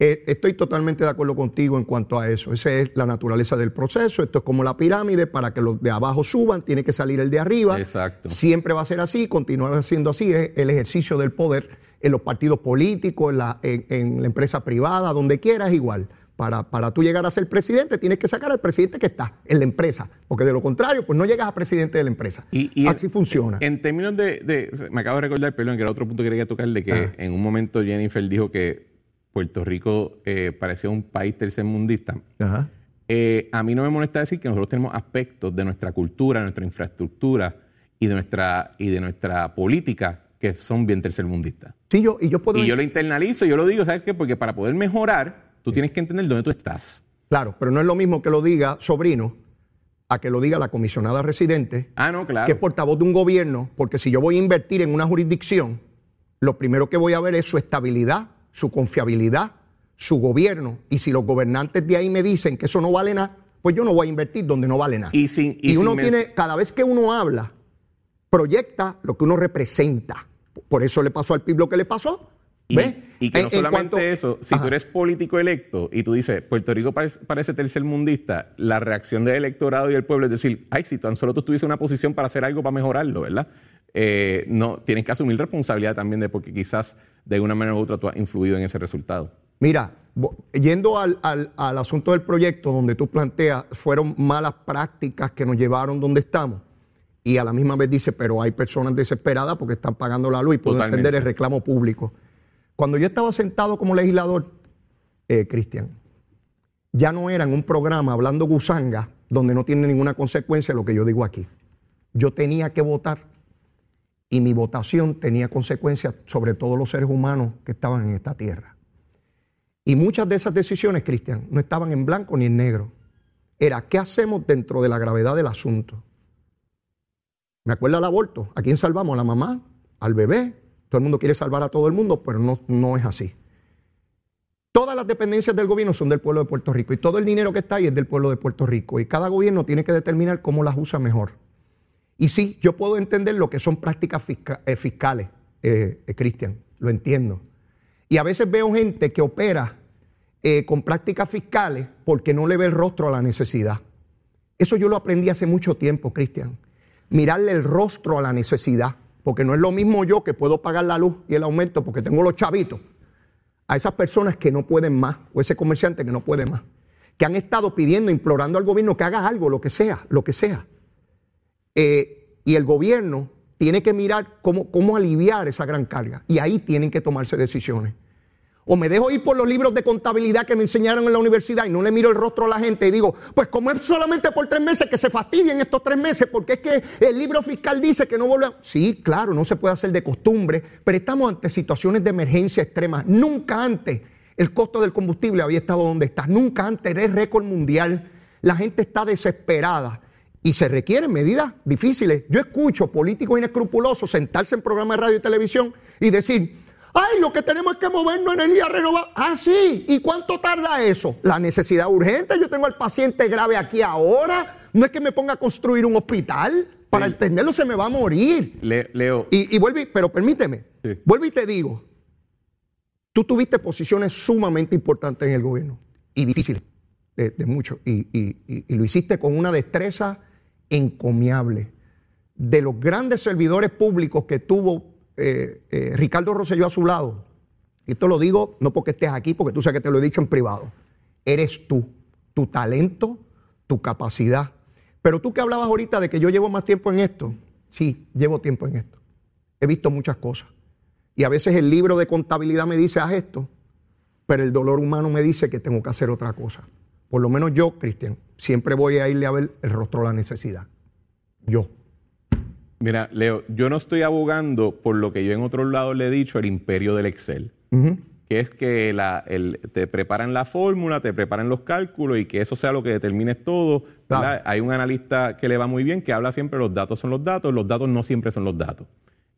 Eh, estoy totalmente de acuerdo contigo en cuanto a eso. Esa es la naturaleza del proceso. Esto es como la pirámide. Para que los de abajo suban, tiene que salir el de arriba. Exacto. Siempre va a ser así, continuará siendo así. Es el ejercicio del poder en los partidos políticos, en la, en- en la empresa privada, donde quiera, es igual. Para, para tú llegar a ser presidente, tienes que sacar al presidente que está en la empresa. Porque de lo contrario, pues no llegas a presidente de la empresa. Y, y así en- funciona. En términos de, de- Me acabo de recordar, perdón, que era otro punto que quería tocar, de que en un momento Jennifer dijo que Puerto Rico eh, parecía un país tercermundista. Ajá. Eh, a mí no me molesta decir que nosotros tenemos aspectos de nuestra cultura, de nuestra infraestructura y de nuestra, y de nuestra política que son bien tercermundistas. Sí, yo, y yo puedo. Y yo lo internalizo, yo lo digo, ¿sabes qué? Porque para poder mejorar, tú tienes que entender dónde tú estás. Claro, pero no es lo mismo que lo diga sobrino a que lo diga la comisionada residente, Ah, no, claro. que es portavoz de un gobierno, porque si yo voy a invertir en una jurisdicción, lo primero que voy a ver es su estabilidad, su confiabilidad, su gobierno. Y si los gobernantes de ahí me dicen que eso no vale nada, pues yo no voy a invertir donde no vale nada. Y sin- y y uno sin tiene, cada vez que uno habla, proyecta lo que uno representa. Por eso le pasó al PIB lo que le pasó. Y, ¿Ves? y que En- no en solamente cuanto- eso, si Ajá. tú eres político electo y tú dices, Puerto Rico parece, parece tercermundista, la reacción del electorado y del pueblo es decir, ay, si tan solo tú estuviese en una posición para hacer algo para mejorarlo, ¿verdad? Eh, no, tienes que asumir responsabilidad también de porque quizás de una manera u otra tú has influido en ese resultado. Mira, yendo al, al- al asunto del proyecto donde tú planteas, fueron malas prácticas que nos llevaron donde estamos. Y a la misma vez dice, pero hay personas desesperadas porque están pagando la luz y puedo Totalmente. entender el reclamo público. Cuando yo estaba sentado como legislador, eh, Cristian, ya no era en un programa hablando gusanga donde no tiene ninguna consecuencia lo que yo digo aquí. Yo tenía que votar y mi votación tenía consecuencias sobre todos los seres humanos que estaban en esta tierra. Y muchas de esas decisiones, Cristian, no estaban en blanco ni en negro. Era qué hacemos dentro de la gravedad del asunto. Me acuerdo al aborto. ¿A quién salvamos? ¿A la mamá? ¿Al bebé? Todo el mundo quiere salvar a todo el mundo, pero no, no es así. Todas las dependencias del gobierno son del pueblo de Puerto Rico y todo el dinero que está ahí es del pueblo de Puerto Rico y cada gobierno tiene que determinar cómo las usa mejor. Y sí, yo puedo entender lo que son prácticas eh, fiscales, eh, eh, Cristian, lo entiendo. Y a veces veo gente que opera eh, con prácticas fiscales porque no le ve el rostro a la necesidad. Eso yo lo aprendí hace mucho tiempo, Cristian. Mirarle el rostro a la necesidad. Porque no es lo mismo yo que puedo pagar la luz y el aumento porque tengo los chavitos. A esas personas que no pueden más, o ese comerciante que no puede más, que han estado pidiendo, implorando al gobierno que haga algo, lo que sea, lo que sea. Eh, y el gobierno tiene que mirar cómo, cómo aliviar esa gran carga. Y ahí tienen que tomarse decisiones. O me dejo ir por los libros de contabilidad que me enseñaron en la universidad y no le miro el rostro a la gente y digo, pues como es solamente por tres meses, que se fastidien estos tres meses, porque es que el libro fiscal dice que no vuelve a... Sí, claro, no se puede hacer de costumbre, pero estamos ante situaciones de emergencia extrema. Nunca antes el costo del combustible había estado donde está. Nunca antes era récord mundial. La gente está desesperada y se requieren medidas difíciles. Yo escucho políticos inescrupulosos sentarse en programas de radio y televisión y decir, ay, lo que tenemos es que movernos en energía renovable. Ah, sí, ¿y cuánto tarda eso? La necesidad urgente, yo tengo al paciente grave aquí ahora, no es que me ponga a construir un hospital, para entenderlo se me va a morir. Leo. Y, y vuelvo, pero permíteme, vuelvo y te digo, tú tuviste posiciones sumamente importantes en el gobierno y difíciles de, mucho, y, y lo hiciste con una destreza encomiable. De los grandes servidores públicos que tuvo eh, eh, Ricardo Rosselló a su lado, y esto lo digo no porque estés aquí, porque tú sabes que te lo he dicho en privado, eres tú, tu talento, tu capacidad. Pero tú que hablabas ahorita de que yo llevo más tiempo en esto, sí, llevo tiempo en esto. He visto muchas cosas. Y a veces el libro de contabilidad me dice, haz esto, pero el dolor humano me dice que tengo que hacer otra cosa. Por lo menos yo, Cristian, siempre voy a irle a ver el rostro de la necesidad. Yo. Mira, Leo, yo no estoy abogando por lo que yo en otros lados le he dicho, el imperio del Excel. Que es que te preparan la fórmula, te preparan los cálculos y que eso sea lo que determine todo. Hay un analista que le va muy bien que habla siempre los datos son los datos, los datos no siempre son los datos.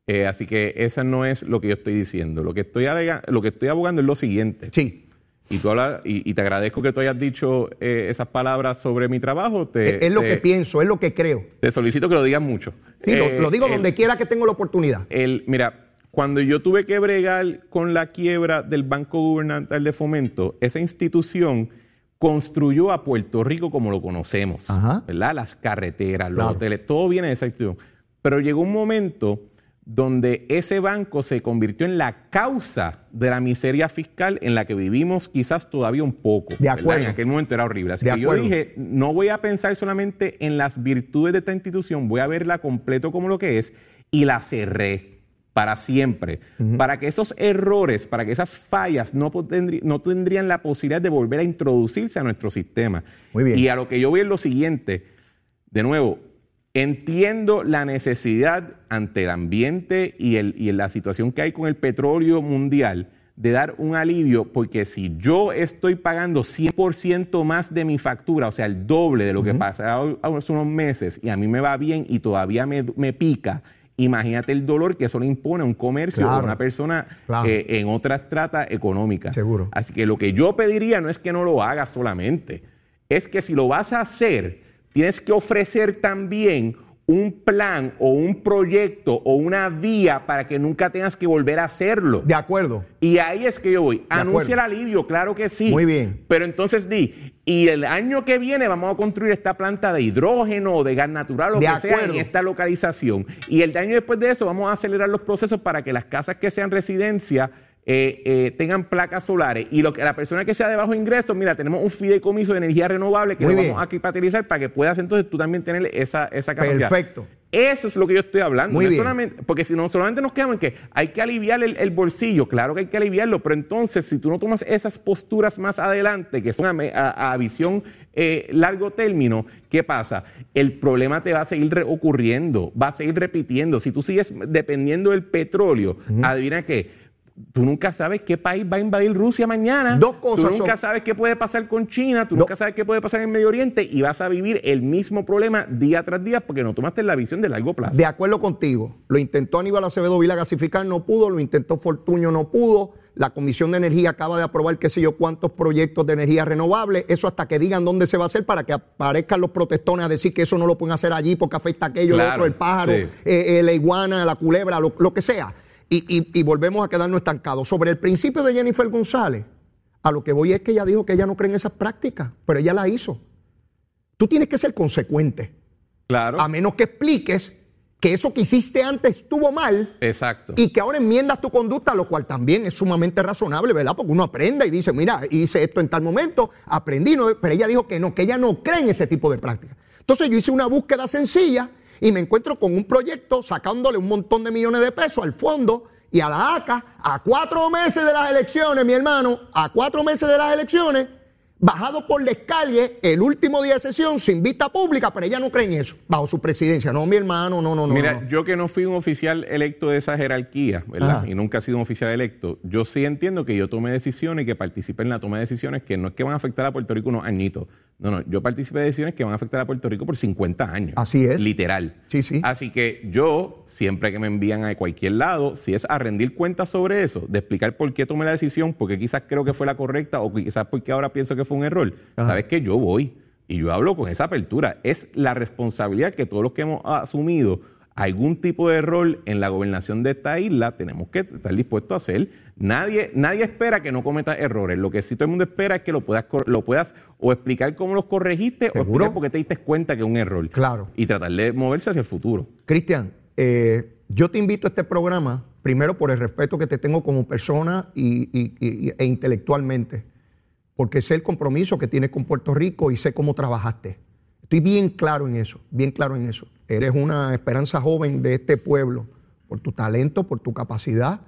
Eh, así que esa no es lo que yo estoy diciendo. Lo que estoy, lo que estoy abogando es lo siguiente. Sí. Y, tú y, te agradezco que tú hayas dicho eh, esas palabras sobre mi trabajo. es, lo que pienso, es lo que creo. Te solicito que lo digas mucho. Sí, lo, digo donde quiera que tengo la oportunidad. El, mira, cuando yo tuve que bregar con la quiebra del Banco Gubernamental de Fomento, esa institución construyó a Puerto Rico como lo conocemos, ¿verdad? Las carreteras, los hoteles, todo viene de esa institución. Pero llegó un momento donde ese banco se convirtió en la causa de la miseria fiscal en la que vivimos quizás todavía un poco. De acuerdo. En aquel momento era horrible. Así que yo dije, no voy a pensar solamente en las virtudes de esta institución, voy a verla completo como lo que es y la cerré para siempre, para que esos errores, para que esas fallas no, no tendrían la posibilidad de volver a introducirse a nuestro sistema. Muy bien. Y a lo que yo voy es lo siguiente, de nuevo, Entiendo la necesidad ante el ambiente y, el, y la situación que hay con el petróleo mundial de dar un alivio, porque si yo estoy pagando 100% más de mi factura, o sea, el doble de lo que pasaba hace unos meses, y a mí me va bien y todavía me, pica, imagínate el dolor que eso le impone a un comercio o a una persona eh, en otra estrata económica. Seguro. Así que lo que yo pediría no es que no lo hagas solamente, es que si lo vas a hacer, tienes que ofrecer también un plan o un proyecto o una vía para que nunca tengas que volver a hacerlo. De acuerdo. Y ahí es que yo voy. Anuncia el alivio, claro que sí. Muy bien. Pero entonces di, y el año que viene vamos a construir esta planta de hidrógeno o de gas natural o que sea en esta localización. Y el año después de eso vamos a acelerar los procesos para que las casas que sean residencia eh, eh, tengan placas solares y lo que la persona que sea de bajo ingreso, mira, tenemos un fideicomiso de energía renovable que lo vamos a capitalizar para que puedas entonces tú también tener esa, esa capacidad. Perfecto. Eso es lo que yo estoy hablando. Muy Solamente, porque si no solamente nos quedamos en que hay que aliviar el, bolsillo, claro que hay que aliviarlo, pero entonces si tú no tomas esas posturas más adelante, que son a, visión eh, largo término, ¿qué pasa? El problema te va a seguir ocurriendo, va a seguir repitiendo. Si tú sigues dependiendo del petróleo, adivina qué tú nunca sabes qué país va a invadir Rusia mañana. Dos cosas. Tú nunca sabes qué puede pasar con China, tú nunca sabes qué puede pasar en el Medio Oriente y vas a vivir el mismo problema día tras día porque no tomaste la visión de largo plazo. De acuerdo contigo. Lo intentó Aníbal Acevedo Vila gasificar, no pudo. Lo intentó Fortuño, no pudo. La Comisión de Energía acaba de aprobar qué sé yo cuántos proyectos de energía renovable. Eso hasta que digan dónde se va a hacer para que aparezcan los protestones a decir que eso no lo pueden hacer allí porque afecta a aquello, otro, el pájaro, eh, eh, la iguana, la culebra, lo que sea y, volvemos a quedarnos estancados. Sobre el principio de Jennifer González, a lo que voy es que ella dijo que ella no cree en esas prácticas, pero ella la hizo. Tú tienes que ser consecuente. Claro. A menos que expliques que eso que hiciste antes estuvo mal. Exacto. Y que ahora enmiendas tu conducta, lo cual también es sumamente razonable, ¿verdad? Porque uno aprende y dice, mira, hice esto en tal momento, aprendí, pero ella dijo que no, que ella no cree en ese tipo de prácticas. Entonces yo hice una búsqueda sencilla y me encuentro con un proyecto sacándole un montón de millones de pesos al fondo y a la ACA a cuatro meses de las elecciones, mi hermano, a cuatro meses de las elecciones, bajado por la escalle el último día de sesión sin vista pública, pero ella no cree en eso, bajo su presidencia. No, mi hermano, no, no, no. Mira, yo que no fui un oficial electo de esa jerarquía, ¿verdad? Y nunca he sido un oficial electo, yo sí entiendo que yo tome decisiones y que participe en la toma de decisiones que no es que van a afectar a Puerto Rico unos añitos. No, no, yo participé de decisiones que van a afectar a Puerto Rico por 50 años. Así es. Literal. Sí, sí. Así que yo, siempre que me envían a cualquier lado, si es a rendir cuentas sobre eso, de explicar por qué tomé la decisión, porque quizás creo que fue la correcta o quizás porque ahora pienso que fue un error, sabes que yo voy y yo hablo con esa apertura. Es la responsabilidad que todos los que hemos asumido algún tipo de rol en la gobernación de esta isla tenemos que estar dispuestos a hacer. Nadie, nadie espera que no cometas errores. Lo que sí todo el mundo espera es que lo puedas, lo puedas o explicar cómo los corregiste o explicar por qué te diste cuenta que es un error. Claro. Y tratar de moverse hacia el futuro. Cristian, eh, yo te invito a este programa, primero por el respeto que te tengo como persona y, e intelectualmente, porque sé el compromiso que tienes con Puerto Rico y sé cómo trabajaste. Estoy bien claro en eso, bien claro en eso. Eres una esperanza joven de este pueblo por tu talento, por tu capacidad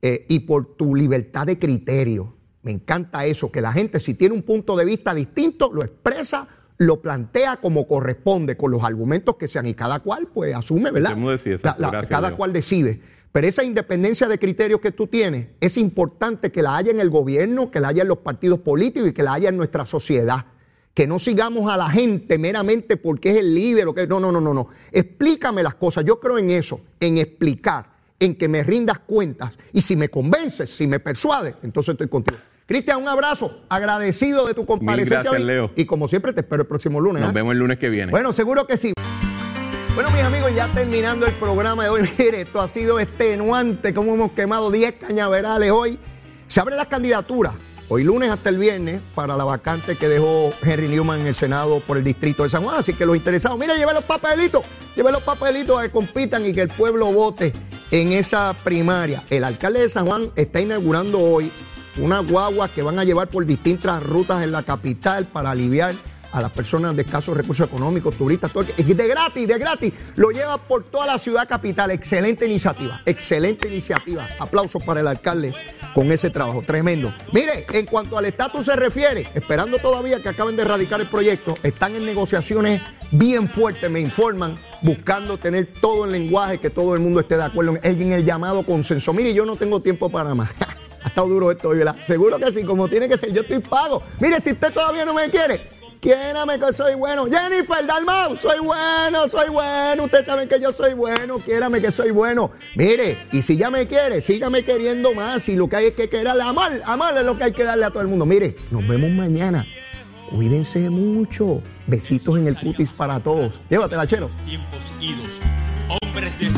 eh, y por tu libertad de criterio. Me encanta eso, que la gente si tiene un punto de vista distinto, lo expresa, lo plantea como corresponde, con los argumentos que sean y cada cual pues asume, ¿verdad? cada cual decide. Pero esa independencia de criterios que tú tienes es importante que la haya en el gobierno, que la haya en los partidos políticos y que la haya en nuestra sociedad que no sigamos a la gente meramente porque es el líder o que no, no, no, no, no. Explícame las cosas. Yo creo en eso, en explicar, en que me rindas cuentas y si me convences, si me persuades, entonces estoy contigo. Cristian, un abrazo, agradecido de tu comparecencia. Gracias, Leo. Y como siempre te espero el próximo lunes. Nos ¿eh? vemos el lunes que viene. Bueno, seguro que sí. Bueno, mis amigos, ya terminando el programa de hoy, [LAUGHS] mire, esto ha sido extenuante, como hemos quemado 10 cañaverales hoy. Se abren las candidaturas hoy lunes hasta el viernes para la vacante que dejó Henry Newman en el Senado por el distrito de San Juan. Así que los interesados, mire, lleve los papelitos, lleve los papelitos a que compitan y que el pueblo vote en esa primaria. El alcalde de San Juan está inaugurando hoy una guagua que van a llevar por distintas rutas en la capital para aliviar a las personas de escasos recursos económicos, turistas, todo de gratis, de gratis. Lo lleva por toda la ciudad capital. Excelente iniciativa, excelente iniciativa. Aplausos para el alcalde con ese trabajo, tremendo. Mire, en cuanto al estatus se refiere, esperando todavía que acaben de erradicar el proyecto, están en negociaciones bien fuertes, me informan, buscando tener todo el lenguaje, que todo el mundo esté de acuerdo en el llamado consenso. Mire, yo no tengo tiempo para más. [LAUGHS] ha estado duro esto, ¿verdad? Seguro que sí, como tiene que ser, yo estoy pago. Mire, si usted todavía no me quiere, Quiérame que soy bueno. Jennifer Dalmau, soy bueno, soy bueno. Ustedes saben que yo soy bueno. Quiérame que soy bueno. Mire, y si ya me quiere, sígame queriendo más. Y lo que hay es que quererle amar. Amar es lo que hay que darle a todo el mundo. Mire, nos vemos mañana. Cuídense mucho. Besitos en el cutis para todos. Llévatela, chero. Tiempos idos. Hombres de